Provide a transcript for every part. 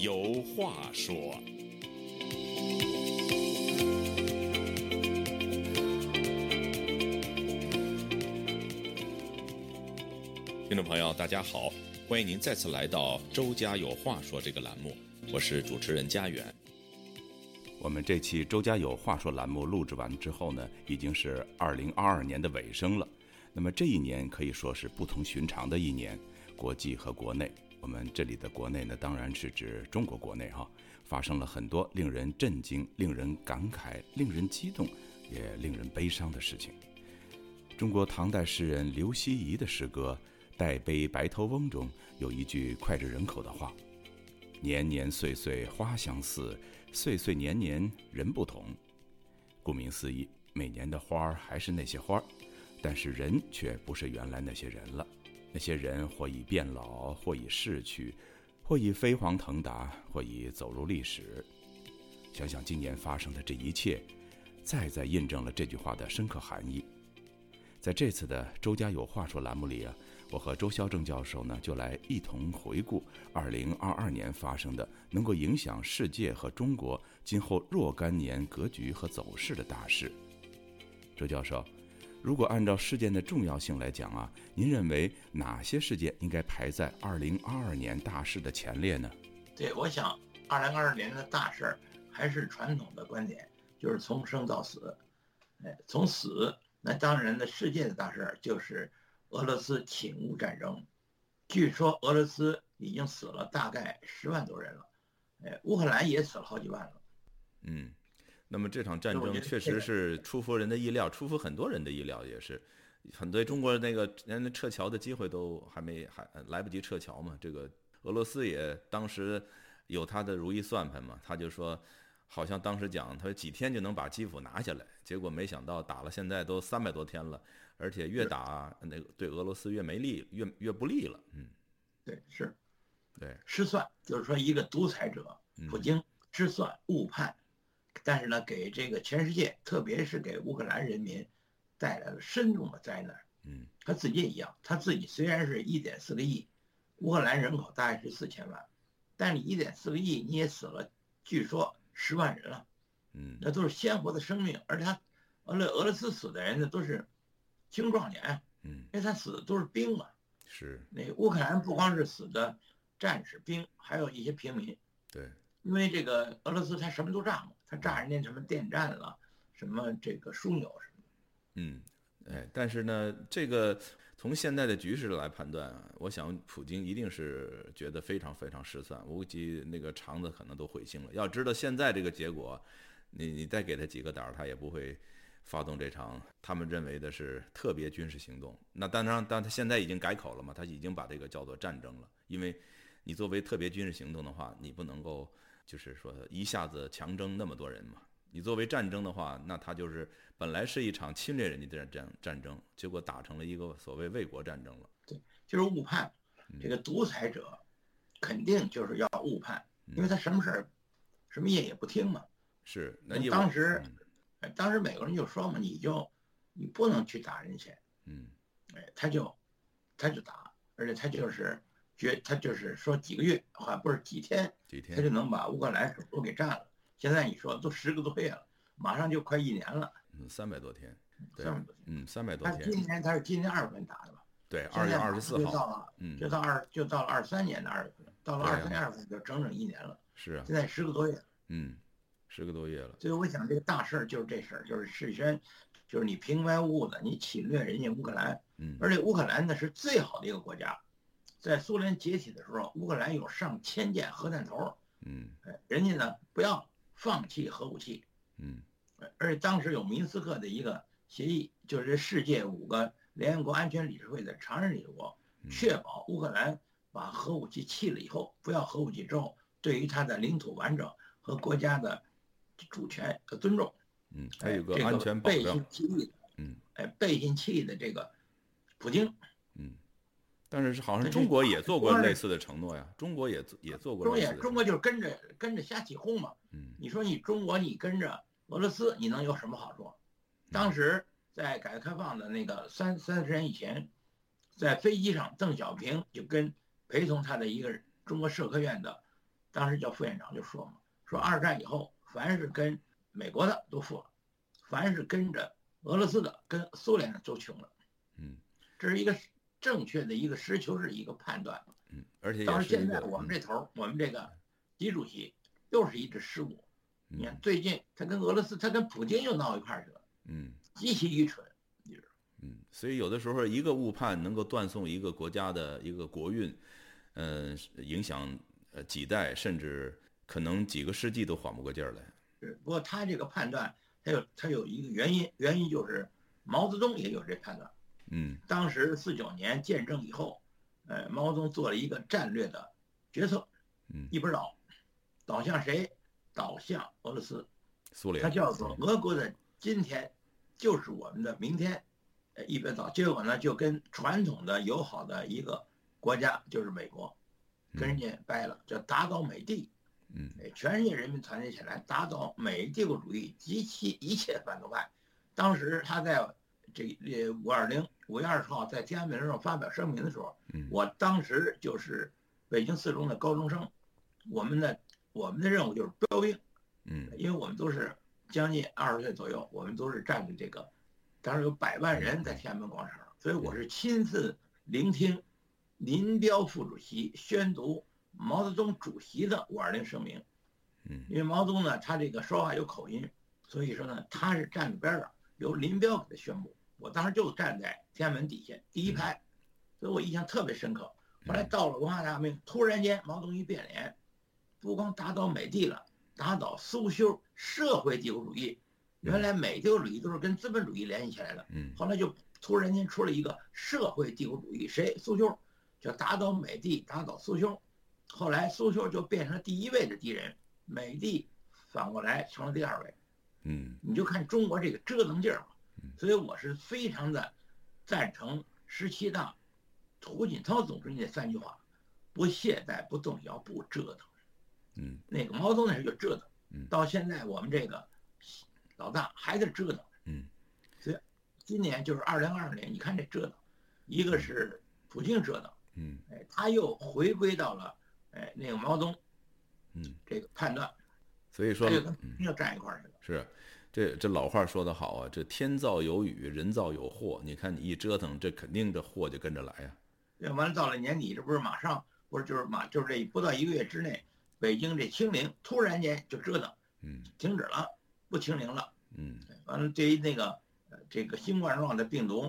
有话说。听众朋友，大家好，欢迎您再次来到《周家有话说》这个栏目，我是主持人家园。我们这期《周家有话说》栏目录制完之后呢，已经是二零二二年的尾声了。那么这一年可以说是不同寻常的一年，国际和国内，我们这里的国内呢，当然是指中国国内哈，发生了很多令人震惊、令人感慨、令人激动，也令人悲伤的事情。中国唐代诗人刘希夷的诗歌《代悲白头翁》中有一句脍炙人口的话：“年年岁岁花相似，岁岁年年人不同。”顾名思义，每年的花儿还是那些花儿。但是人却不是原来那些人了，那些人或已变老，或已逝去，或已飞黄腾达，或已走入历史。想想今年发生的这一切，再再印证了这句话的深刻含义。在这次的“周家有话说”栏目里啊，我和周孝正教授呢，就来一同回顾2022年发生的能够影响世界和中国今后若干年格局和走势的大事。周教授。如果按照事件的重要性来讲啊，您认为哪些事件应该排在二零二二年大事的前列呢？对，我想二零二二年的大事儿还是传统的观点，就是从生到死。哎，从死，那当然的世界的大事儿就是俄罗斯侵乌战争。据说俄罗斯已经死了大概十万多人了，哎，乌克兰也死了好几万了。嗯。那么这场战争确实是出乎人的意料，出乎很多人的意料，也是很多中国那个连撤侨的机会都还没还来不及撤侨嘛。这个俄罗斯也当时有他的如意算盘嘛，他就说，好像当时讲他几天就能把基辅拿下来，结果没想到打了现在都三百多天了，而且越打那个对俄罗斯越没利，越越不利了。嗯，对，是，对，失算就是说一个独裁者普京失算误判。但是呢，给这个全世界，特别是给乌克兰人民，带来了深重的灾难。嗯，他自己也一样，他自己虽然是一点四个亿，乌克兰人口大概是四千万，但你一点四个亿你也死了，据说十万人了。嗯，那都是鲜活的生命，而且他，俄罗俄罗斯死的人呢都是青壮年。嗯，因为他死的都是兵嘛。是。那乌克兰不光是死的战士兵，还有一些平民。对。因为这个俄罗斯他什么都炸嘛，他炸人家什么电站了，什么这个枢纽什么。嗯，哎，但是呢，这个从现在的局势来判断，我想普京一定是觉得非常非常失算，估计那个肠子可能都悔青了。要知道现在这个结果，你你再给他几个胆儿，他也不会发动这场他们认为的是特别军事行动。那当然，但他现在已经改口了嘛，他已经把这个叫做战争了，因为你作为特别军事行动的话，你不能够。就是说，一下子强征那么多人嘛？你作为战争的话，那他就是本来是一场侵略人家的战战争，结果打成了一个所谓卫国战争了。对，就是误判。这个独裁者肯定就是要误判，因为他什么事儿、什么业也不听嘛。是，那当时，当时美国人就说嘛，你就你不能去打人家。嗯，哎，他就他就打，而且他就是。绝他就是说几个月，好像不是几天，几天他就能把乌克兰首都给占了。现在你说都十个多月了，马上就快一年了。嗯，三百多天，三百多天，嗯，三百多天。他今年他是今年二月份打的吧？对，二月二十四号就到了，嗯，就到二就到了二三年的二月份，到了二三年二月份就整整一年了。是啊，现在十个多月，嗯，十个多月了。所以我想这个大事儿就是这事儿，就是事先，就是你平白无故的你侵略人家乌克兰，嗯，而且乌克兰呢是最好的一个国家。在苏联解体的时候，乌克兰有上千件核弹头，嗯，哎，人家呢不要放弃核武器，嗯，而且当时有明斯克的一个协议，就是世界五个联合国安全理事会的常任理事国，确保乌克兰把核武器弃了以后，不要核武器之后，对于它的领土完整和国家的主权的尊重，嗯，还有个安全保障，嗯，哎，背信弃义的这个普京，嗯。但是是好像中国也做过类似的承诺呀，中国也也做过。中也中国就是跟着跟着瞎起哄嘛。嗯，你说你中国你跟着俄罗斯，你能有什么好处？当时在改革开放的那个三三十年以前，在飞机上，邓小平就跟陪同他的一个中国社科院的当时叫副院长就说嘛，说二战以后，凡是跟美国的都富了，凡是跟着俄罗斯的、跟苏联的都穷了。嗯，这是一个正确的一个实事求是一个判断。嗯，而且到现在我们这头，我们这个习主席又是一只失误。你看最近他跟俄罗斯，他跟普京又闹一块儿去了。嗯，极其愚蠢。嗯，所以有的时候一个误判能够断送一个国家的一个国运，嗯，影响呃几代甚至可能几个世纪都缓不过劲儿来。是，不过他这个判断，他有他有一个原因，原因就是毛泽东也有这判断。嗯，当时四九年建政以后，呃，毛泽东做了一个战略的决策，嗯，一边倒，倒向谁？倒向俄罗斯，苏联。他叫做俄国的今天就是我们的明天。呃一边倒，结果呢，就跟传统的友好的一个国家，就是美国，跟人家掰了，叫打倒美帝。嗯，全世界人民团结起来，打倒美帝国主义及其一切反动派。当时他在这呃五二零五月二十号在天安门上发表声明的时候，我当时就是北京四中的高中生，我们的我们的任务就是标兵。嗯，因为我们都是将近二十岁左右，我们都是站在这个。当时有百万人在天安门广场，所以我是亲自聆听林彪副主席宣读毛泽东主席的五二零声明。嗯，因为毛泽东呢，他这个说话有口音，所以说呢，他是站在边上，由林彪给他宣布。我当时就站在天安门底下第一排，所以我印象特别深刻。后来到了文化大革命，突然间毛泽东一变脸，不光打倒美帝了，打倒苏修社会帝国主义。原来美帝国主义都是跟资本主义联系起来的，嗯，后来就突然间出了一个社会帝国主义，谁？苏修，就打倒美帝，打倒苏修，后来苏修就变成了第一位的敌人，美帝反过来成了第二位，嗯，你就看中国这个折腾劲儿嘛，所以我是非常的赞成十七大胡锦涛总书记那三句话：不懈怠，不动摇，不折腾。嗯，那个毛泽东那时候就折腾，嗯，到现在我们这个。老大还在折腾，嗯，所以今年就是二零二二年，你看这折腾，一个是普京折腾，嗯，哎，他又回归到了哎那个毛泽东，嗯，这个判断，所以说要站一块儿去了。是，这这老话说得好啊，这天造有雨，人造有祸。你看你一折腾，这肯定这祸就跟着来呀。要完了到了年底，这不是马上不是就是马就是这不到一个月之内，北京这清零突然间就折腾，嗯，停止了。不清零了，嗯，完了，对于那个呃这个新冠状的病毒，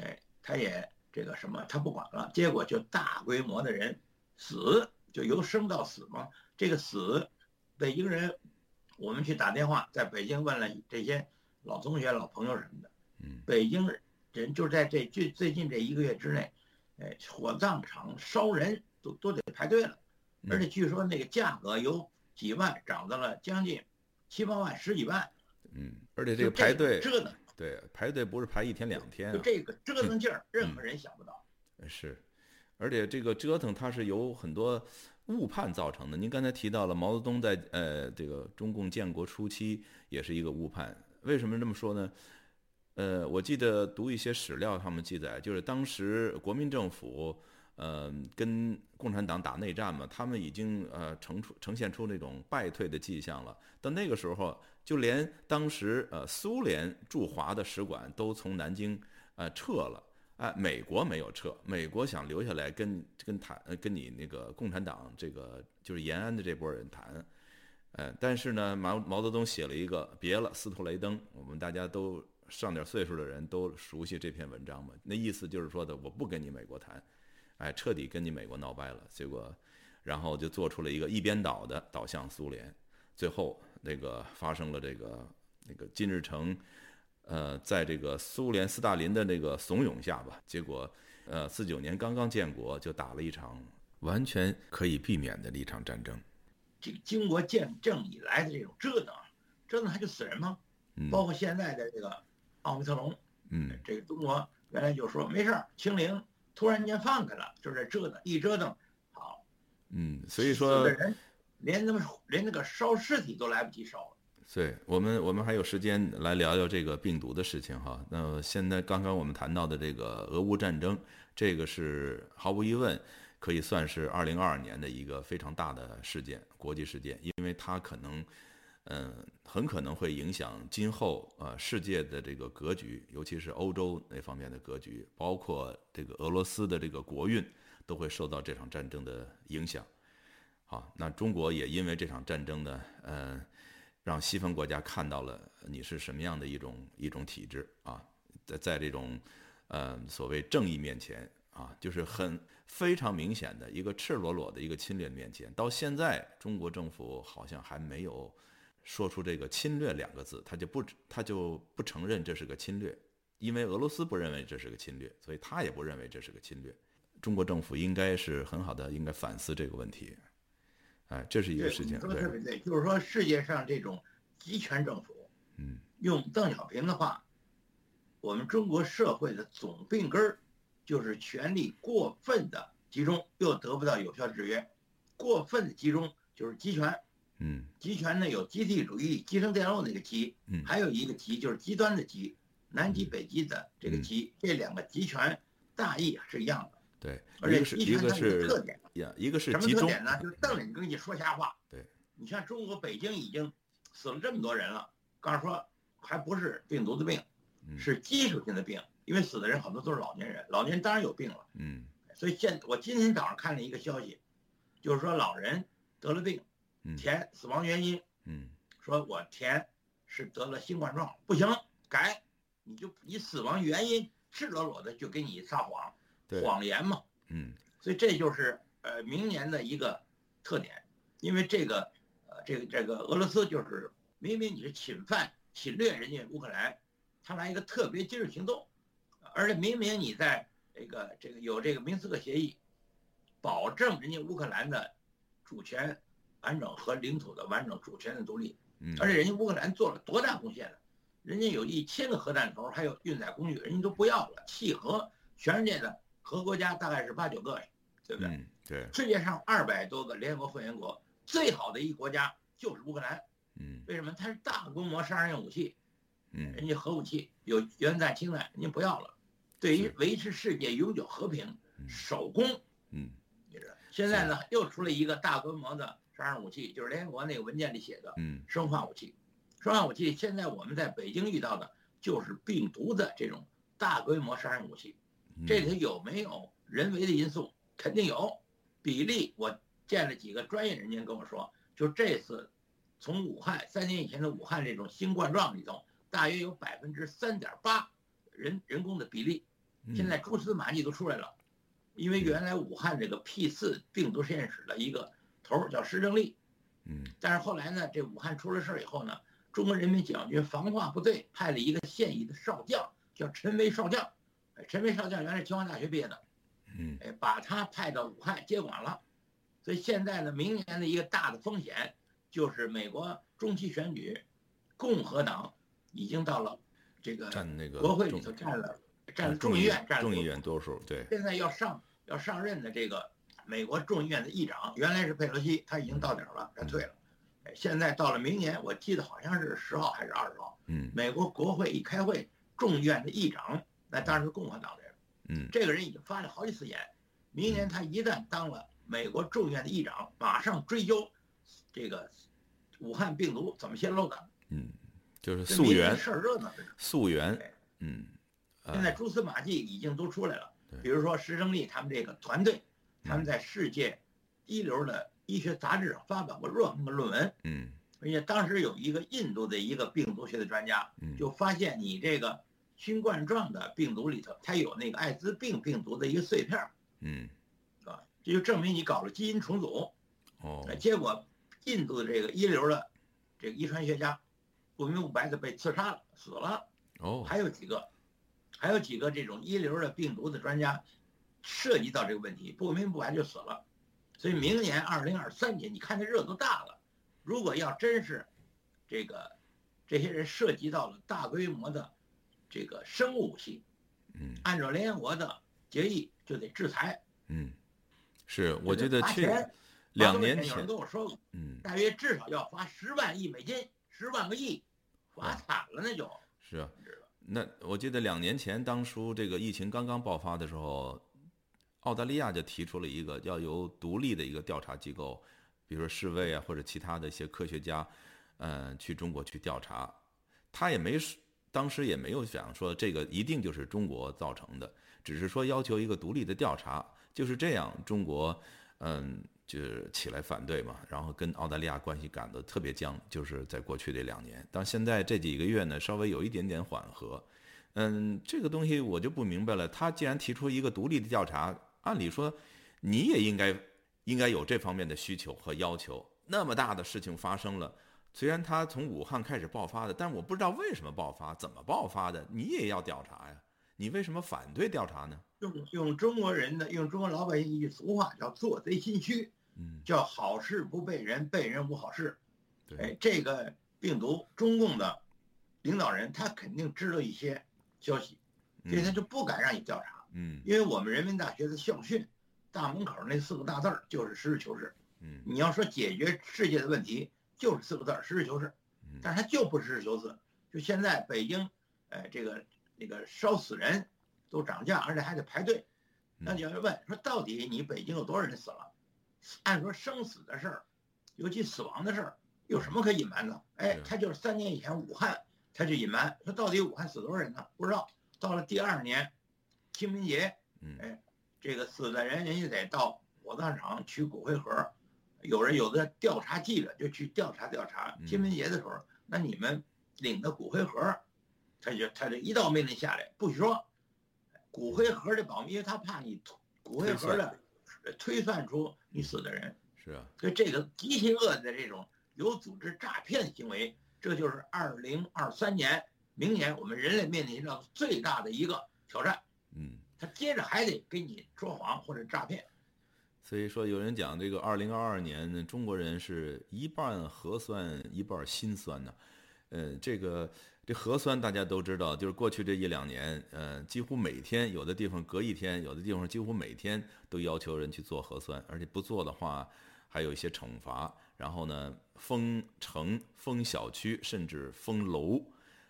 哎，他也这个什么，他不管了，结果就大规模的人死，就由生到死嘛。这个死，北京人，我们去打电话，在北京问了这些老同学、老朋友什么的，嗯，北京人就在这最最近这一个月之内，哎，火葬场烧人都都得排队了，而且据说那个价格由几万涨到了将近。七八万、十几万，嗯，而且这个排队折腾，对，排队不是排一天两天，就这个折腾劲儿，任何人想不到。是，而且这个折腾它是由很多误判造成的。您刚才提到了毛泽东在呃这个中共建国初期也是一个误判，为什么这么说呢？呃，我记得读一些史料，他们记载就是当时国民政府。呃，跟共产党打内战嘛，他们已经呃呈出呈现出那种败退的迹象了。到那个时候，就连当时呃苏联驻华的使馆都从南京呃撤了，哎，美国没有撤，美国想留下来跟跟谈跟你那个共产党这个就是延安的这波人谈，呃，但是呢，毛毛泽东写了一个别了，斯图雷登，我们大家都上点岁数的人都熟悉这篇文章嘛，那意思就是说的，我不跟你美国谈。哎，彻底跟你美国闹掰了，结果，然后就做出了一个一边倒的倒向苏联，最后那个发生了这个那个金日成，呃，在这个苏联斯大林的那个怂恿下吧，结果，呃，四九年刚刚建国就打了一场完全可以避免的一场战争。这个经过建政以来的这种折腾，折腾还就死人吗？嗯，包括现在的这个奥密特戎，嗯，这个中国原来就说没事儿清零。突然间放开了，就是折腾，一折腾，好，嗯，所以说，人连他妈连那个烧尸体都来不及烧了。对我们，我们还有时间来聊聊这个病毒的事情哈。那现在刚刚我们谈到的这个俄乌战争，这个是毫无疑问，可以算是二零二二年的一个非常大的事件，国际事件，因为它可能，嗯，很可能会影响今后呃世界的这个格局，尤其是欧洲那方面的格局，包括这个俄罗斯的这个国运都会受到这场战争的影响。好，那中国也因为这场战争呢，嗯，让西方国家看到了你是什么样的一种一种体制啊，在在这种呃所谓正义面前啊，就是很非常明显的一个赤裸裸的一个侵略面前，到现在中国政府好像还没有说出这个侵略两个字，他就不他就不承认这是个侵略，因为俄罗斯不认为这是个侵略，所以他也不认为这是个侵略。中国政府应该是很好的，应该反思这个问题。哎，这是一个事情。说的特别对，就是说世界上这种集权政府，嗯，用邓小平的话，我们中国社会的总病根儿就是权力过分的集中，又得不到有效制约。过分的集中就是集权，嗯，集权呢有集体主义、集成电路那个集，嗯，还有一个集就是极端的集，南极北极的这个集，这两个集权大意是一样的。对，而且一个是特点。一个是什么特点呢？就是瞪着你跟你说瞎话。对，你像中国北京已经死了这么多人了，告诉说还不是病毒的病，是基础性的病，因为死的人很多都是老年人，老年人当然有病了。嗯，所以现我今天早上看了一个消息，就是说老人得了病，填死亡原因，嗯，说我填是得了新冠状，不行，改，你就你死亡原因赤裸裸的就给你撒谎，谎言嘛，嗯，所以这就是。呃，明年的一个特点，因为这个，呃，这个这个俄罗斯就是明明你是侵犯、侵略人家乌克兰，他来一个特别军事行动，而且明明你在这个这个有这个明斯克协议，保证人家乌克兰的主权完整和领土的完整、主权的独立，嗯，而且人家乌克兰做了多大贡献呢？人家有一千个核弹头，还有运载工具，人家都不要了，契合全世界的核国家大概是八九个，对不对？对，世界上二百多个联合国会员国，最好的一国家就是乌克兰。嗯，为什么？它是大规模杀人武器，嗯，人家核武器有原子弹、氢弹，人家不要了。对于维持世界永久和平，守攻。嗯，你知道，现在呢又出了一个大规模的杀人武器，就是联合国那个文件里写的，嗯，生化武器。生化武器现在我们在北京遇到的就是病毒的这种大规模杀人武器，这里头有没有人为的因素？肯定有。比例，我见了几个专业人员跟我说，就这次从武汉三年以前的武汉这种新冠状里头，大约有百分之三点八人人工的比例，现在蛛丝马迹都出来了，因为原来武汉这个 P 四病毒实验室的一个头叫施正利，嗯，但是后来呢，这武汉出了事儿以后呢，中国人民解放军防化部队派了一个现役的少将叫陈威少将，陈维少将原来是清华大学毕业的。嗯，哎，把他派到武汉接管了，所以现在呢，明年的一个大的风险就是美国中期选举，共和党已经到了这个占那个国会里头占了占了众议院占众议院多数，对。现在要上要上任的这个美国众议院的议长，原来是佩洛西，他已经到顶了，他退了。哎，现在到了明年，我记得好像是十号还是二十号，嗯，美国国会一开会，众议院的议长那当然是共和党的。嗯，这个人已经发了好几次言，明年他一旦当了美国众议院的议长，马上追究这个武汉病毒怎么泄露的。嗯，就是溯源事儿热闹溯源。嗯，现在蛛丝马迹已经都出来了，比如说石正丽他们这个团队，他们在世界一流的医学杂志上发表过热门的论文。嗯，而且当时有一个印度的一个病毒学的专家，就发现你这个。新冠状的病毒里头，它有那个艾滋病病毒的一个碎片儿，嗯，啊，这就证明你搞了基因重组，哦，结果印度的这个一流的这个遗传学家不明不白的被刺杀了，死了，哦，还有几个，还有几个这种一流的病毒的专家涉及到这个问题，不明不白就死了，所以明年二零二三年，你看这热度大了，如果要真是这个这些人涉及到了大规模的。这个生物武器，嗯，按照联合国的决议就得制裁，嗯，是，我觉得这两年前有人跟我说过，嗯，大约至少要罚十万亿美金，十万个亿，罚惨了那就。是啊，那我记得两年前当初这个疫情刚刚爆发的时候，澳大利亚就提出了一个要由独立的一个调查机构，比如说世卫啊或者其他的一些科学家，嗯，去中国去调查。他也没当时也没有想说这个一定就是中国造成的，只是说要求一个独立的调查。就是这样，中国嗯就起来反对嘛，然后跟澳大利亚关系赶得特别僵。就是在过去这两年，到现在这几个月呢，稍微有一点点缓和。嗯，这个东西我就不明白了。他既然提出一个独立的调查，按理说你也应该应该有这方面的需求和要求。那么大的事情发生了。虽然他从武汉开始爆发的，但我不知道为什么爆发，怎么爆发的，你也要调查呀？你为什么反对调查呢？用用中国人的，用中国老百姓一句俗话叫“做贼心虚”，嗯，叫好事不被人，被人无好事。对，哎，这个病毒，中共的领导人他肯定知道一些消息，所以他就不敢让你调查。嗯，因为我们人民大学的校训，大门口那四个大字儿就是实事求是。嗯，你要说解决世界的问题。就是四个字儿，实事求是，但是他就不实事求是。就现在北京，呃，这个那个烧死人，都涨价，而且还得排队。那你要问说，到底你北京有多少人死了？按说生死的事儿，尤其死亡的事儿，有什么可隐瞒的？哎，他就是三年以前武汉，他就隐瞒说到底武汉死多少人呢？不知道。到了第二年，清明节，哎，这个死的人人家得到火葬场取骨灰盒。有人有的调查记者就去调查调查，清明节的时候，那你们领的骨灰盒，他就他就一道命令下来，不许说，骨灰盒的保密，因为他怕你骨灰盒的推算出你死的人。是啊，所以这个极其恶的这种有组织诈骗行为，这就是二零二三年明年我们人类面临着最大的一个挑战。嗯，他接着还得给你说谎或者诈骗。所以说，有人讲这个二零二二年，中国人是一半核酸，一半心酸呢。呃，这个这核酸大家都知道，就是过去这一两年，呃，几乎每天，有的地方隔一天，有的地方几乎每天都要求人去做核酸，而且不做的话，还有一些惩罚。然后呢，封城、封小区，甚至封楼，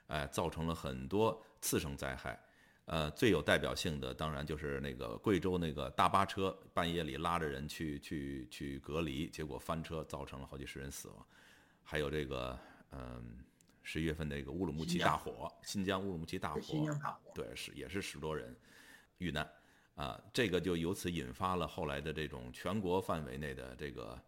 哎，造成了很多次生灾害。呃，最有代表性的当然就是那个贵州那个大巴车半夜里拉着人去去去隔离，结果翻车，造成了好几十人死亡。还有这个，嗯，十一月份那个乌鲁木齐大火，新疆乌鲁木齐大火，对，是也是十多人遇难。啊，这个就由此引发了后来的这种全国范围内的这个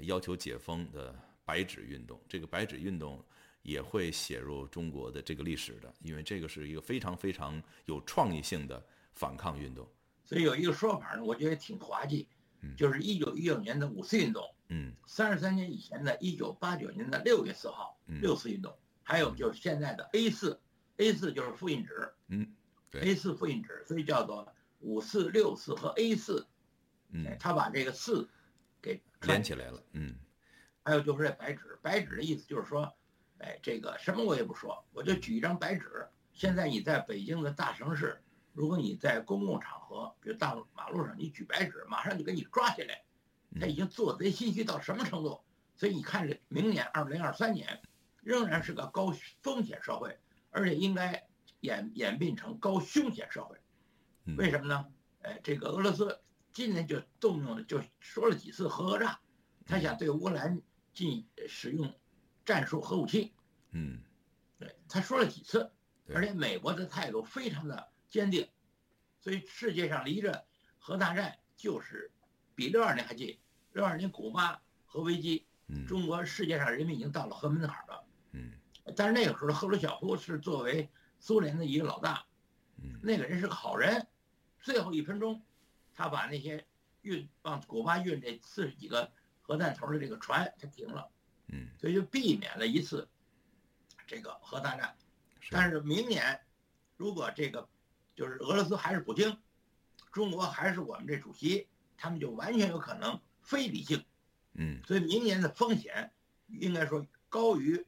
要求解封的白纸运动。这个白纸运动。也会写入中国的这个历史的，因为这个是一个非常非常有创意性的反抗运动。所以有一个说法呢，我觉得挺滑稽，就是一九一九年的五四运动，嗯，三十三年以前的一九八九年的六月四号六四运动，还有就是现在的 A 四，A 四就是复印纸，嗯，对，A 四复印纸，所以叫做五四六四和 A 四，嗯，他把这个四给连起来了，嗯，还有就是这白纸，白纸的意思就是说。哎，这个什么我也不说，我就举一张白纸。现在你在北京的大城市，如果你在公共场合，比如大马路上，你举白纸，马上就给你抓起来。他已经做贼心虚到什么程度？所以你看，这明年二零二三年，仍然是个高风险社会，而且应该演演变成高凶险社会。为什么呢？哎，这个俄罗斯今年就动用了，就说了几次核讹诈，他想对乌克兰进使用。战术核武器，嗯，对，他说了几次，而且美国的态度非常的坚定，所以世界上离着核大战就是比六二年还近。六二年古巴核危机，中国世界上人民已经到了核门槛了，嗯，但是那个时候赫鲁晓夫是作为苏联的一个老大，嗯，那个人是个好人，最后一分钟，他把那些运往古巴运这四十几个核弹头的这个船，他停了。嗯，所以就避免了一次这个核大战。但是明年，如果这个就是俄罗斯还是普京，中国还是我们这主席，他们就完全有可能非理性。嗯，所以明年的风险应该说高于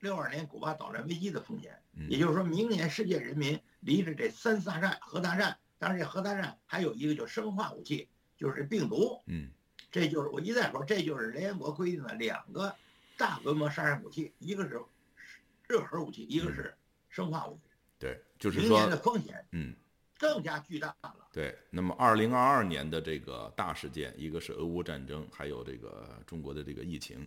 六二年古巴导弹危机的风险。也就是说明年世界人民离着这三次大战、核大战，当然这核大战还有一个就生化武器，就是病毒。嗯，这就是我一再说，这就是联合国规定的两个。大规模杀伤武器，一个是热核武器，一个是生化武器。对，就是说明年的风险，嗯，更加巨大了。对，那么二零二二年的这个大事件，一个是俄乌战争，还有这个中国的这个疫情，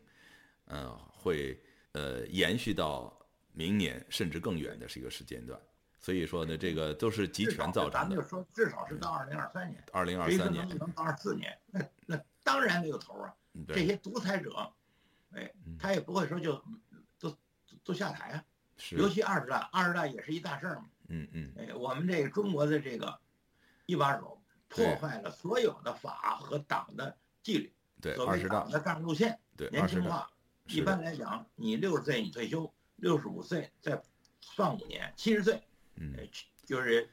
呃，会呃延续到明年甚至更远的是一个时间段。所以说呢，这个都是集权造成的。咱们就说，至少是到二零二三年。二零二三年能到二四年，那那当然没有头啊。这些独裁者，哎，他也不会说就都都下台啊。尤其二十大，二十大也是一大事儿嘛。嗯嗯。哎，我们这个中国的这个一把手破坏了所有的法和党的纪律。对，所谓党的战路线。对，年轻化。一般来讲，你六十岁你退休，六十五岁再算五年，七十岁。嗯，就是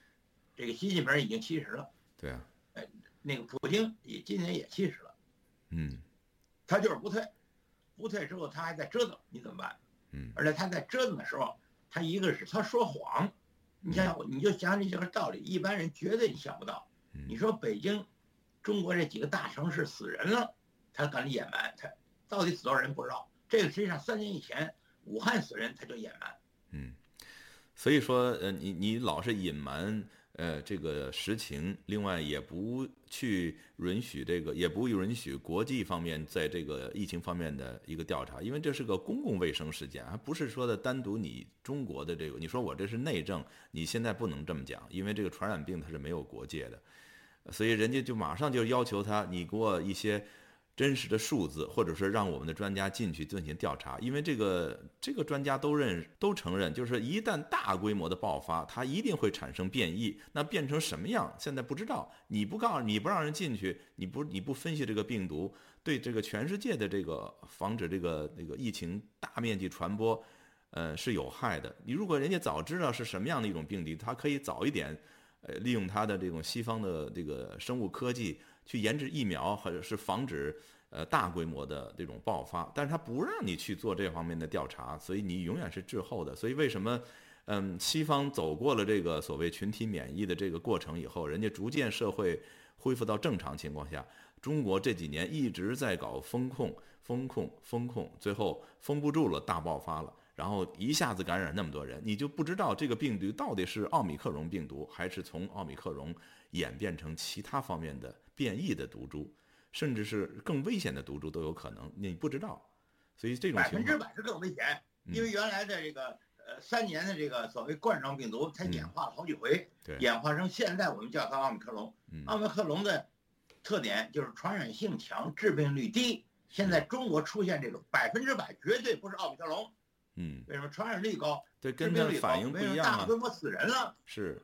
这个习近平已经七十了，对啊，哎，那个普京也今年也七十了，嗯，他就是不退，不退之后他还在折腾，你怎么办？嗯，而且他在折腾的时候，他一个是他说谎，你想想，你就想这些个道理，一般人绝对你想不到。你说北京，中国这几个大城市死人了，他敢隐瞒，他到底死多少人不知道。这个实际上三年以前武汉死人他就隐瞒，嗯。所以说，呃，你你老是隐瞒，呃，这个实情，另外也不去允许这个，也不允许国际方面在这个疫情方面的一个调查，因为这是个公共卫生事件，而不是说的单独你中国的这个，你说我这是内政，你现在不能这么讲，因为这个传染病它是没有国界的，所以人家就马上就要求他，你给我一些。真实的数字，或者说让我们的专家进去进行调查，因为这个这个专家都认都承认，就是一旦大规模的爆发，它一定会产生变异。那变成什么样，现在不知道。你不告诉你不让人进去，你不你不分析这个病毒对这个全世界的这个防止这个那个疫情大面积传播，呃是有害的。你如果人家早知道是什么样的一种病毒，他可以早一点，呃利用他的这种西方的这个生物科技。去研制疫苗，或者是防止呃大规模的这种爆发，但是他不让你去做这方面的调查，所以你永远是滞后的。所以为什么，嗯，西方走过了这个所谓群体免疫的这个过程以后，人家逐渐社会恢复到正常情况下，中国这几年一直在搞风控、风控、风控，最后封不住了，大爆发了，然后一下子感染那么多人，你就不知道这个病毒到底是奥密克戎病毒，还是从奥密克戎演变成其他方面的。变异的毒株，甚至是更危险的毒株都有可能，你不知道，所以这种百分之百是更危险，因为原来的这个呃三年的这个所谓冠状病毒，才演化了好几回，演化成现在我们叫它奥密克戎。奥密克戎的特点就是传染性强，致病率低。现在中国出现这种百分之百绝对不是奥密克戎，嗯，为什么传染率高？对，跟它反应不一样大规模死人了，是。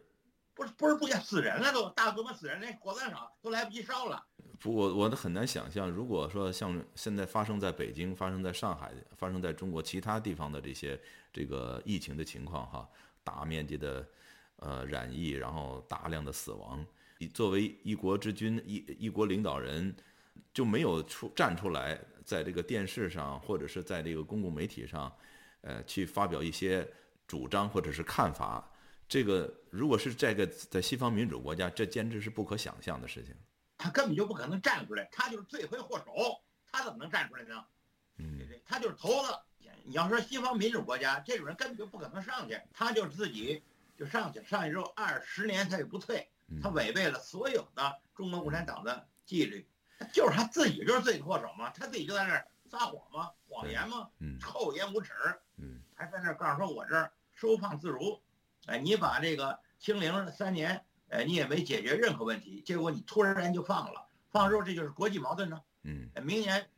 不是不是不行，死人了都，大规模死人，连火葬场都来不及烧了。不，我我都很难想象，如果说像现在发生在北京、发生在上海、发生在中国其他地方的这些这个疫情的情况，哈，大面积的呃染疫，然后大量的死亡，你作为一国之君、一一国领导人，就没有出站出来，在这个电视上或者是在这个公共媒体上，呃，去发表一些主张或者是看法。这个如果是这个在西方民主国家，这简直是不可想象的事情。他根本就不可能站出来，他就是罪魁祸首，他怎么能站出来呢？嗯，他就是头子。你要说西方民主国家，这种人根本就不可能上去，他就是自己就上去，上去之后二十年他也不退，他违背了所有的中国共产党的纪律，就是他自己就是罪魁祸首嘛，他自己就在那儿撒谎嘛，谎言嘛，厚颜无耻，嗯，还在那儿告诉说我这儿收放自如。哎，你把这个清零了三年，哎，你也没解决任何问题，结果你突然间就放了，放之后这就是国际矛盾呢。嗯，明年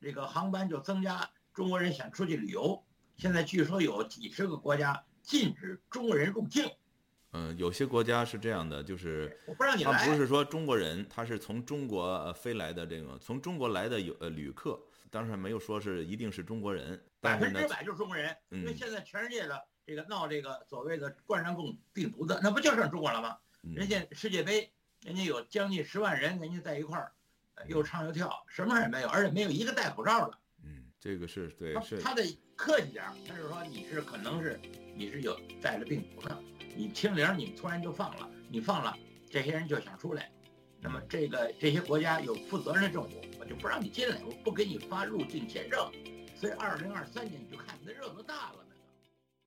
这个航班就增加，中国人想出去旅游，现在据说有几十个国家禁止中国人入境。嗯，有些国家是这样的，就是我不让你来，他不是说中国人，他是从中国飞来的这个从中国来的有呃旅客，当然没有说是一定是中国人，百分之百就是中国人，因为现在全世界的。这个闹这个所谓的冠状病病毒的，那不就剩中国了吗？人家世界杯，人家有将近十万人，人家在一块儿，又唱又跳，什么事也没有，而且没有一个戴口罩的。嗯，这个是对，是他得客气点，他是说你是可能是你是有带了病毒的，你清零，你突然就放了，你放了，这些人就想出来，那么这个这些国家有负责任的政府，我就不让你进来，我不给你发入境签证，所以二零二三年你就看你的热度大了。